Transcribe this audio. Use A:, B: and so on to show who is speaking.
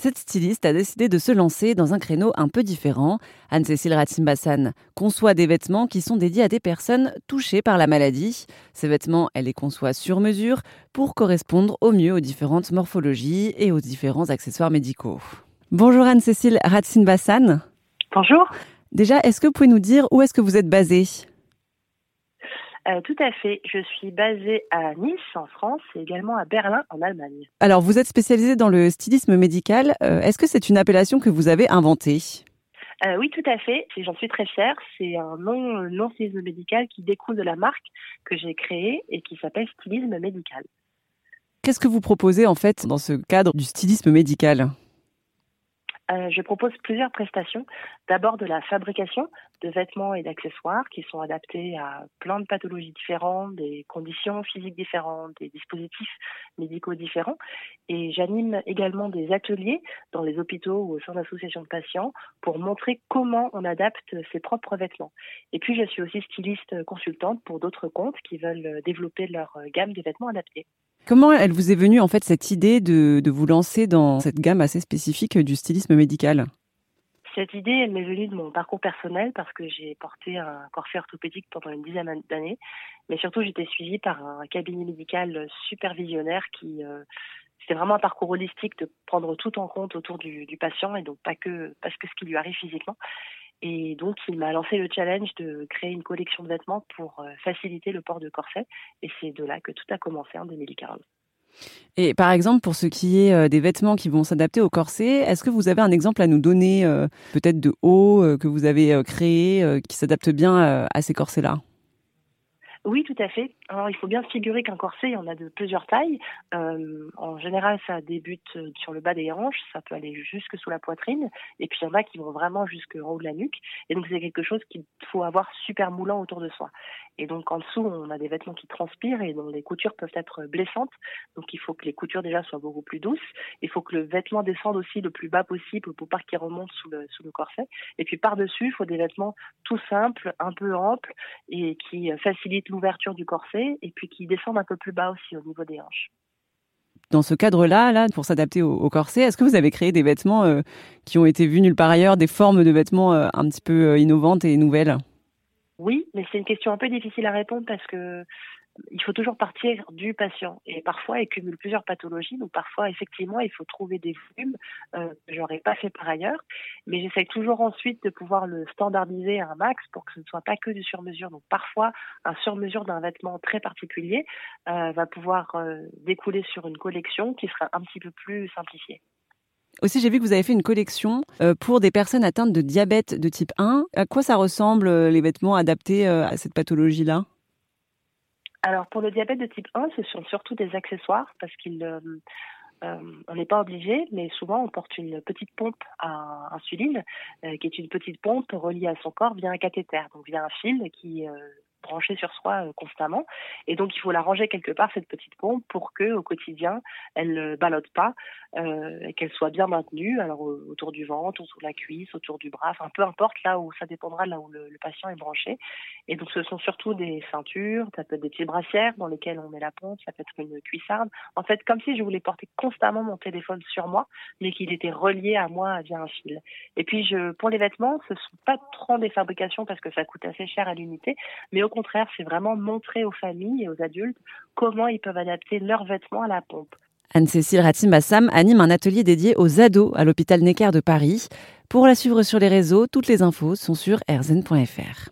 A: cette styliste a décidé de se lancer dans un créneau un peu différent. Anne-Cécile Ratsimbassan conçoit des vêtements qui sont dédiés à des personnes touchées par la maladie. Ces vêtements, elle les conçoit sur mesure pour correspondre au mieux aux différentes morphologies et aux différents accessoires médicaux. Bonjour Anne-Cécile Ratsimbassan.
B: Bonjour.
A: Déjà, est-ce que vous pouvez nous dire où est-ce que vous êtes basée?
B: Euh, tout à fait. Je suis basée à Nice, en France, et également à Berlin, en Allemagne.
A: Alors, vous êtes spécialisée dans le stylisme médical. Euh, est-ce que c'est une appellation que vous avez inventée?
B: Euh, oui, tout à fait. J'en suis très fière. C'est un nom, non stylisme médical qui découle de la marque que j'ai créée et qui s'appelle Stylisme médical.
A: Qu'est-ce que vous proposez en fait dans ce cadre du stylisme médical?
B: Euh, je propose plusieurs prestations. D'abord de la fabrication de vêtements et d'accessoires qui sont adaptés à plein de pathologies différentes, des conditions physiques différentes, des dispositifs médicaux différents. Et j'anime également des ateliers dans les hôpitaux ou au sein d'associations de patients pour montrer comment on adapte ses propres vêtements. Et puis je suis aussi styliste consultante pour d'autres comptes qui veulent développer leur gamme de vêtements adaptés.
A: Comment elle vous est venue en fait cette idée de, vous lancer dans cette gamme assez spécifique du stylisme médical?
B: Cette idée, elle m'est venue de mon parcours personnel parce que j'ai porté un corset orthopédique pendant une dizaine d'années, mais surtout j'étais suivie par un cabinet médical supervisionnaire qui euh, c'était vraiment un parcours holistique de prendre tout en compte autour du, du patient et donc pas que parce que ce qui lui arrive physiquement. Et donc, il m'a lancé le challenge de créer une collection de vêtements pour euh, faciliter le port de corset. Et c'est de là que tout a commencé en 2015.
A: Et par exemple, pour ce qui est euh, des vêtements qui vont s'adapter au corset, est-ce que vous avez un exemple à nous donner, euh, peut-être de haut que vous avez créé, qui s'adapte bien à ces corsets-là?
B: Oui, tout à fait. Alors, il faut bien se figurer qu'un corset, il y en a de plusieurs tailles. Euh, en général, ça débute euh, sur le bas des hanches, ça peut aller jusque sous la poitrine, et puis il y en a qui vont vraiment jusqu'en haut de la nuque. Et donc, c'est quelque chose qu'il faut avoir super moulant autour de soi. Et donc, en dessous, on a des vêtements qui transpirent et dont les coutures peuvent être blessantes. Donc, il faut que les coutures déjà soient beaucoup plus douces. Il faut que le vêtement descende aussi le plus bas possible pour pas qu'il remonte sous le, sous le corset. Et puis, par-dessus, il faut des vêtements tout simples, un peu amples et qui facilitent l'ouverture du corset et puis qui descendent un peu plus bas aussi au niveau des hanches.
A: Dans ce cadre-là, là, pour s'adapter au, corset, est-ce que vous avez créé des vêtements euh, qui ont été vus nulle part ailleurs, des formes de vêtements euh, un petit peu euh, innovantes et nouvelles?
B: Oui, mais c'est une question un peu difficile à répondre parce que il faut toujours partir du patient. Et parfois, il cumule plusieurs pathologies. Donc, parfois, effectivement, il faut trouver des volumes euh, que j'aurais pas fait par ailleurs. Mais j'essaie toujours ensuite de pouvoir le standardiser à un max pour que ce ne soit pas que du sur-mesure. Donc, parfois, un sur-mesure d'un vêtement très particulier euh, va pouvoir euh, découler sur une collection qui sera un petit peu plus simplifiée.
A: Aussi, j'ai vu que vous avez fait une collection euh, pour des personnes atteintes de diabète de type 1. À quoi ça ressemble les vêtements adaptés à cette pathologie-là?
B: Alors pour le diabète de type 1, ce sont surtout des accessoires parce qu'il euh, euh, n'est pas obligé, mais souvent on porte une petite pompe à insuline, euh, qui est une petite pompe reliée à son corps via un cathéter, donc via un fil qui branchée sur soi euh, constamment. Et donc, il faut la ranger quelque part, cette petite pompe, pour que au quotidien, elle ne ballotte pas euh, et qu'elle soit bien maintenue, alors autour du ventre, autour de la cuisse, autour du bras, enfin, peu importe là où ça dépendra là où le, patient est branché. Et donc, ce sont surtout des ceintures, ça peut être des petites brassières dans lesquelles on met la pompe, ça peut être une cuissarde. En fait, comme si je voulais porter constamment mon téléphone sur moi, mais qu'il était relié à moi via un fil. Et puis, je, pour les vêtements, ce sont pas trop des fabrications parce que ça coûte assez cher à l'unité, mais au contraire, c'est vraiment montrer aux familles et aux adultes comment ils peuvent adapter leurs vêtements à la pompe.
A: Anne-Cécile Ratim-Bassam anime un atelier dédié aux ados à l'hôpital Necker de Paris. Pour la suivre sur les réseaux, toutes les infos sont sur rzn.fr.